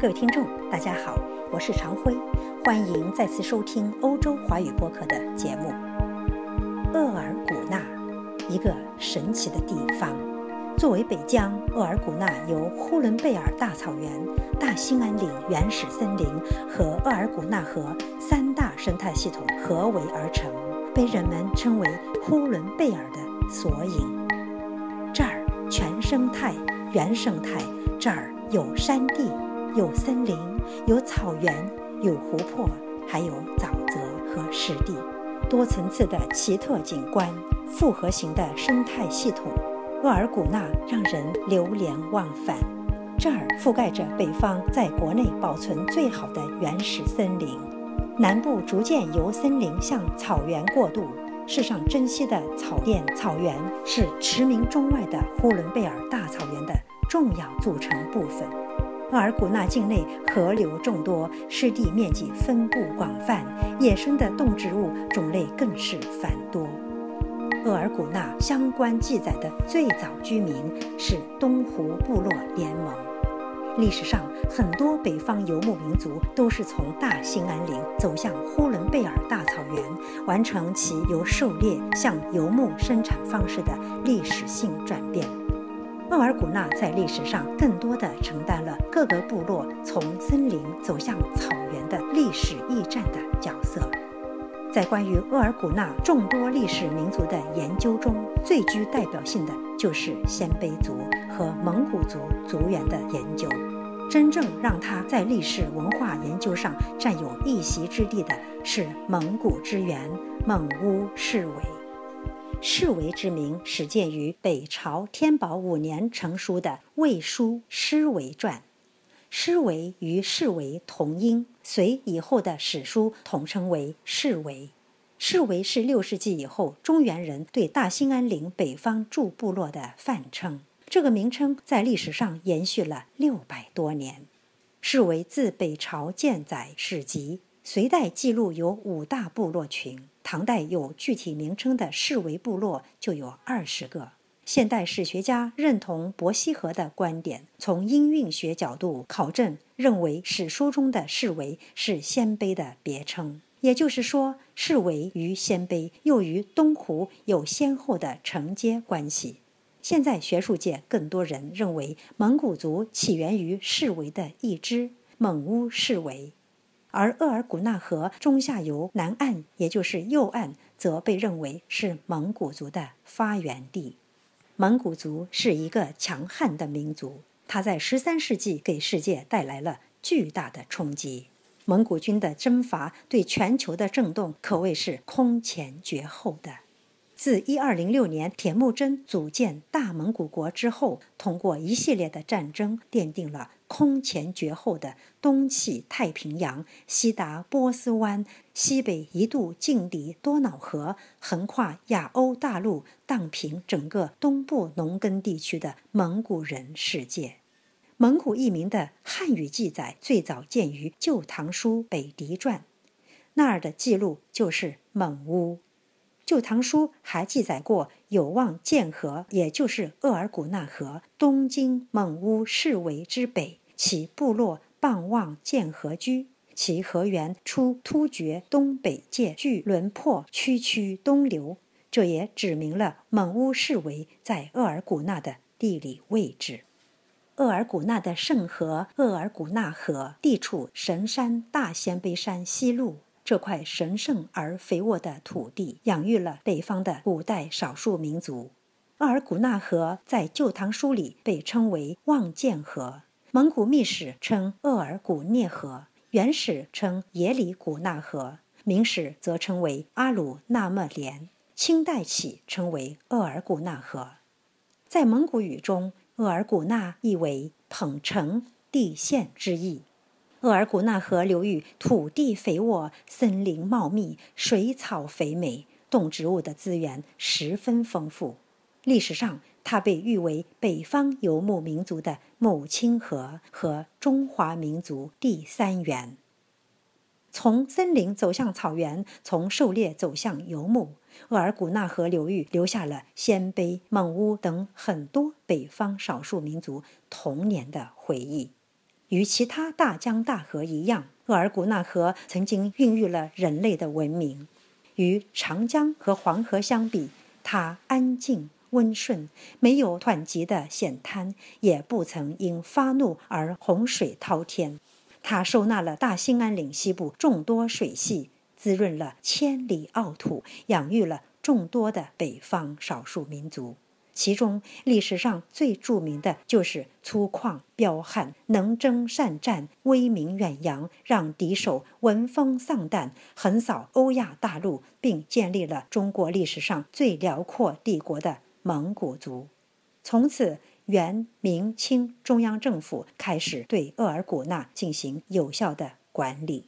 各位听众，大家好，我是常辉，欢迎再次收听欧洲华语播客的节目。厄尔古纳，一个神奇的地方。作为北疆，厄尔古纳由呼伦贝尔大草原、大兴安岭原始森林和厄尔古纳河三大生态系统合围而成，被人们称为呼伦贝尔的缩影。这儿全生态、原生态，这儿有山地。有森林，有草原，有湖泊，还有沼泽和湿地，多层次的奇特景观，复合型的生态系统，厄尔古纳让人流连忘返。这儿覆盖着北方在国内保存最好的原始森林，南部逐渐由森林向草原过渡。世上珍稀的草甸草原是驰名中外的呼伦贝尔大草原的重要组成部分。额尔古纳境内河流众多，湿地面积分布广泛，野生的动植物种类更是繁多。额尔古纳相关记载的最早居民是东湖部落联盟。历史上，很多北方游牧民族都是从大兴安岭走向呼伦贝尔大草原，完成其由狩猎向游牧生产方式的历史性转变。厄尔古纳在历史上更多的承担了各个部落从森林走向草原的历史驿站的角色。在关于厄尔古纳众多历史民族的研究中，最具代表性的就是鲜卑族和蒙古族族源的研究。真正让他在历史文化研究上占有一席之地的是蒙古之源蒙乌氏维。世维之名始见于北朝天宝五年成书的《魏书·诗维传》，师维与世维同音，隋以后的史书统称为世维。世维是六世纪以后中原人对大兴安岭北方诸部落的泛称，这个名称在历史上延续了六百多年。世维自北朝建载史籍，隋代记录有五大部落群。唐代有具体名称的世维部落就有二十个。现代史学家认同伯希和的观点，从音韵学角度考证，认为史书中的世维是鲜卑的别称。也就是说，世维与鲜卑又与东湖有先后的承接关系。现在学术界更多人认为，蒙古族起源于世维的一支蒙乌世维。而厄尔古纳河中下游南岸，也就是右岸，则被认为是蒙古族的发源地。蒙古族是一个强悍的民族，它在十三世纪给世界带来了巨大的冲击。蒙古军的征伐对全球的震动可谓是空前绝后的。自一二零六年铁木真组建大蒙古国之后，通过一系列的战争，奠定了。空前绝后的东起太平洋，西达波斯湾，西北一度劲敌多瑙河，横跨亚欧大陆，荡平整个东部农耕地区的蒙古人世界。蒙古译名的汉语记载最早见于《旧唐书·北狄传》，那儿的记录就是蒙乌。《旧唐书》还记载过有望建河，也就是鄂尔古纳河，东经蒙乌市为之北。其部落傍望建河居，其河源出突厥东北界距轮廓区区东流，这也指明了蒙乌市为在鄂尔古纳的地理位置。鄂尔古纳的圣河鄂尔古纳河地处神山大鲜卑山西麓，这块神圣而肥沃的土地养育了北方的古代少数民族。额尔古纳河在《旧唐书》里被称为望见河。蒙古秘史称额尔古涅河，元史称耶里古纳河，明史则称为阿鲁纳莫连，清代起称为额尔古纳河。在蒙古语中，额尔古纳意为捧城、地县之意。鄂尔古纳河流域土地肥沃，森林茂密，水草肥美，动植物的资源十分丰富。历史上，它被誉为北方游牧民族的母亲河和中华民族第三源。从森林走向草原，从狩猎走向游牧，鄂尔古纳河流域留下了鲜卑、蒙乌等很多北方少数民族童年的回忆。与其他大江大河一样，额尔古纳河曾经孕育了人类的文明。与长江和黄河相比，它安静温顺，没有湍急的险滩，也不曾因发怒而洪水滔天。它收纳了大兴安岭西部众多水系，滋润了千里奥土，养育了众多的北方少数民族。其中历史上最著名的就是粗犷彪悍、能征善战、威名远扬，让敌手闻风丧胆，横扫欧亚大陆，并建立了中国历史上最辽阔帝国的蒙古族。从此，元、明、清中央政府开始对额尔古纳进行有效的管理。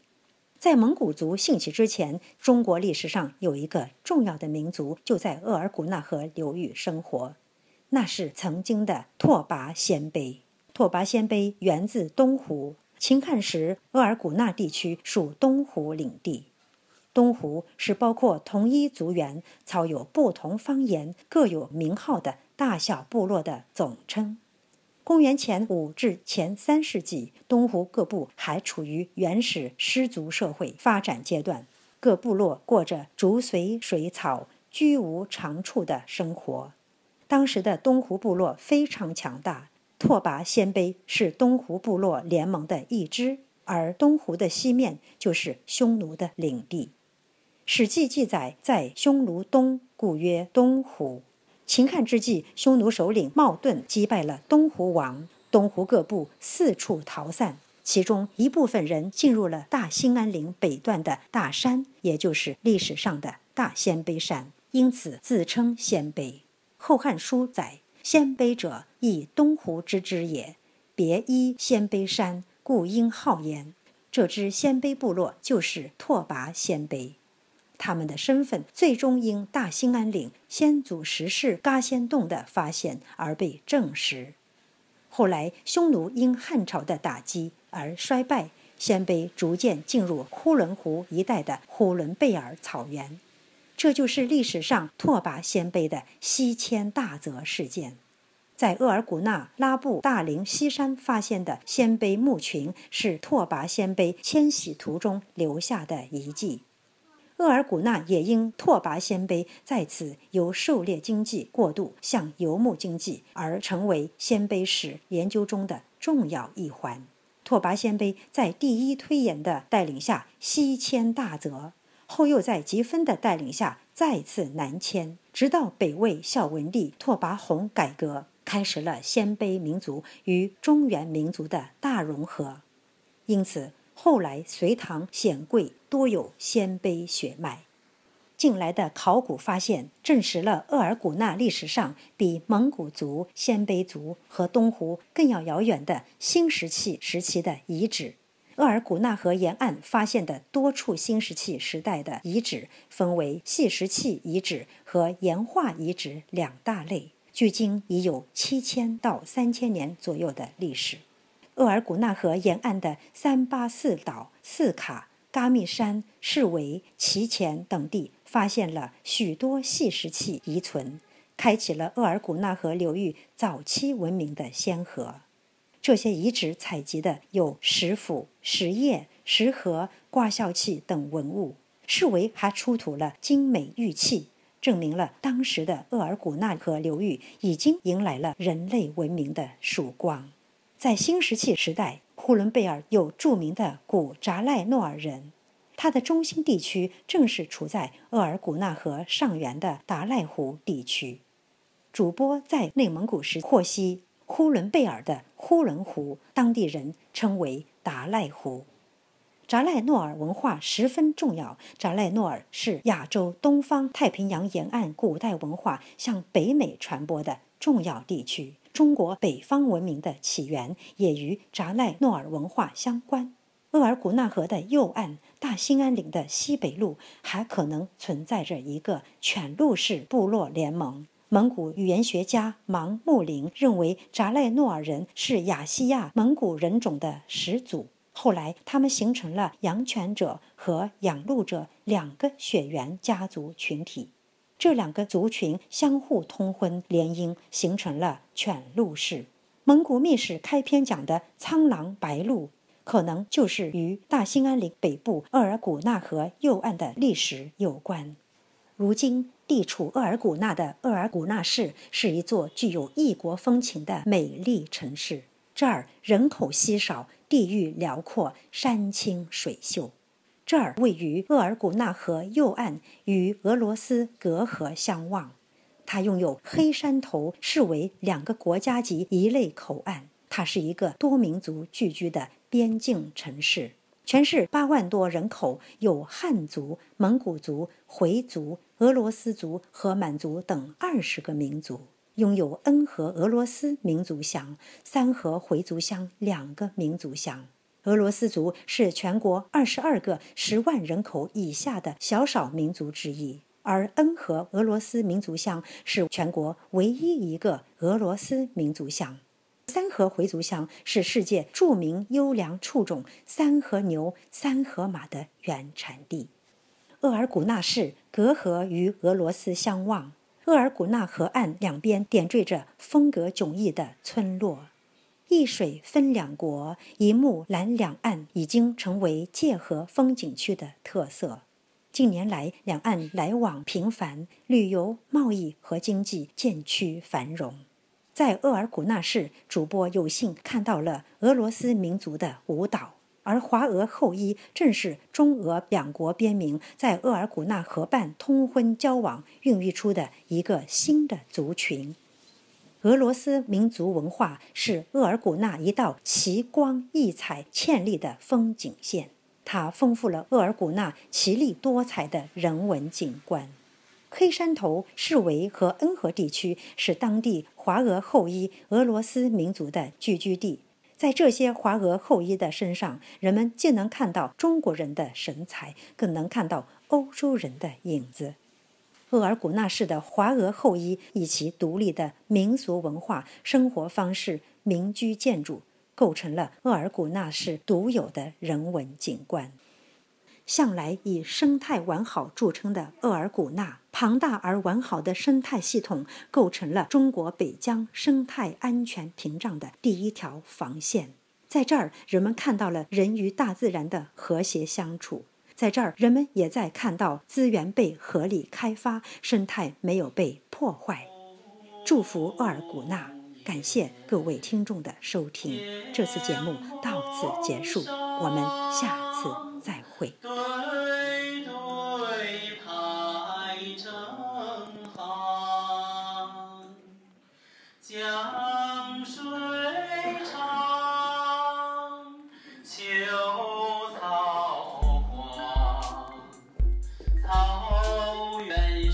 在蒙古族兴起之前，中国历史上有一个重要的民族就在额尔古纳河流域生活。那是曾经的拓跋鲜卑。拓跋鲜卑源自东湖，秦汉时额尔古纳地区属东湖领地。东湖是包括同一族源、操有不同方言、各有名号的大小部落的总称。公元前五至前三世纪，东湖各部还处于原始氏族社会发展阶段，各部落过着逐随水草、居无长处的生活。当时的东湖部落非常强大，拓跋鲜卑是东湖部落联盟的一支，而东湖的西面就是匈奴的领地。《史记》记载，在匈奴东，故曰东湖。秦汉之际，匈奴首领冒顿击败了东湖王，东湖各部四处逃散，其中一部分人进入了大兴安岭北段的大山，也就是历史上的大鲜卑山，因此自称鲜卑。《后汉书》载：“鲜卑者，亦东湖之之也。别依鲜卑山，故应号焉。”这支鲜卑部落就是拓跋鲜卑。他们的身份最终因大兴安岭先祖石室嘎仙洞的发现而被证实。后来，匈奴因汉朝的打击而衰败，鲜卑逐渐进入呼伦湖一带的呼伦贝尔草原。这就是历史上拓跋鲜卑的西迁大泽事件。在额尔古纳拉布大陵西山发现的鲜卑墓群，是拓跋鲜卑迁徙途中留下的遗迹。额尔古纳也因拓跋鲜卑在此由狩猎经济过渡向游牧经济，而成为鲜卑史研究中的重要一环。拓跋鲜卑在第一推演的带领下西迁大泽。后又在吉芬的带领下再次南迁，直到北魏孝文帝拓跋宏改革，开始了鲜卑民族与中原民族的大融合。因此，后来隋唐显贵多有鲜卑血脉。近来的考古发现证实了鄂尔古纳历史上比蒙古族、鲜卑族和东湖更要遥远的新石器时期的遗址。额尔古纳河沿岸发现的多处新石器时代的遗址，分为细石器遗址和岩画遗址两大类，距今已有七千到三千年左右的历史。额尔古纳河沿岸的三八四岛、四卡、嘎密山、士维、齐前等地，发现了许多细石器遗存，开启了额尔古纳河流域早期文明的先河。这些遗址采集的有石斧、石叶、石盒、挂孝器等文物，市维还出土了精美玉器，证明了当时的鄂尔古纳河流域已经迎来了人类文明的曙光。在新石器时代，呼伦贝尔有著名的古扎赖诺尔人，它的中心地区正是处在鄂尔古纳河上源的达赖湖地区。主播在内蒙古时获悉。呼伦贝尔的呼伦湖，当地人称为达赖湖。扎赖诺尔文化十分重要。扎赖诺尔是亚洲东方太平洋沿岸古代文化向北美传播的重要地区。中国北方文明的起源也与扎赖诺尔文化相关。额尔古纳河的右岸，大兴安岭的西北麓，还可能存在着一个犬鹿式部落联盟。蒙古语言学家芒木林认为，扎赖诺尔人是亚细亚蒙古人种的始祖。后来，他们形成了养犬者和养鹿者两个血缘家族群体。这两个族群相互通婚联姻，形成了犬鹿氏。蒙古秘史开篇讲的苍狼白鹿，可能就是与大兴安岭北部额尔古纳河右岸的历史有关。如今地处额尔古纳的额尔古纳市是一座具有异国风情的美丽城市。这儿人口稀少，地域辽阔，山清水秀。这儿位于额尔古纳河右岸，与俄罗斯隔河相望。它拥有黑山头视为两个国家级一类口岸。它是一个多民族聚居的边境城市。全市八万多人口，有汉族、蒙古族、回族、俄罗斯族和满族等二十个民族，拥有恩和俄罗斯民族乡、三河回族乡两个民族乡。俄罗斯族是全国二十二个十万人口以下的小少民族之一。而恩和俄罗斯民族乡是全国唯一一个俄罗斯民族乡，三河回族乡是世界著名优良畜种三河牛、三河马的原产地。额尔古纳市隔河与俄罗斯相望，额尔古纳河岸两边点缀着风格迥异的村落，一水分两国，一木拦两岸，已经成为界河风景区的特色。近年来，两岸来往频繁，旅游、贸易和经济渐趋繁荣。在额尔古纳市，主播有幸看到了俄罗斯民族的舞蹈，而华俄后裔正是中俄两国边民在额尔古纳河畔通婚交往孕育出的一个新的族群。俄罗斯民族文化是额尔古纳一道奇光异彩、绚丽的风景线。它丰富了额尔古纳奇丽多彩的人文景观。黑山头市围和恩和地区是当地华俄后裔俄罗斯民族的聚居地。在这些华俄后裔的身上，人们既能看到中国人的神采，更能看到欧洲人的影子。额尔古纳市的华俄后裔以其独立的民俗文化、生活方式、民居建筑。构成了额尔古纳市独有的人文景观。向来以生态完好著称的额尔古纳，庞大而完好的生态系统构成了中国北疆生态安全屏障的第一条防线。在这儿，人们看到了人与大自然的和谐相处；在这儿，人们也在看到资源被合理开发，生态没有被破坏。祝福额尔古纳。感谢各位听众的收听，这次节目到此结束，我们下次再会。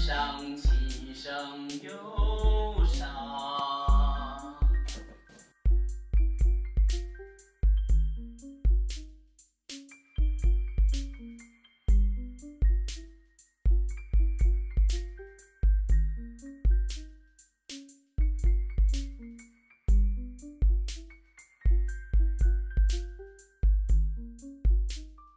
siyang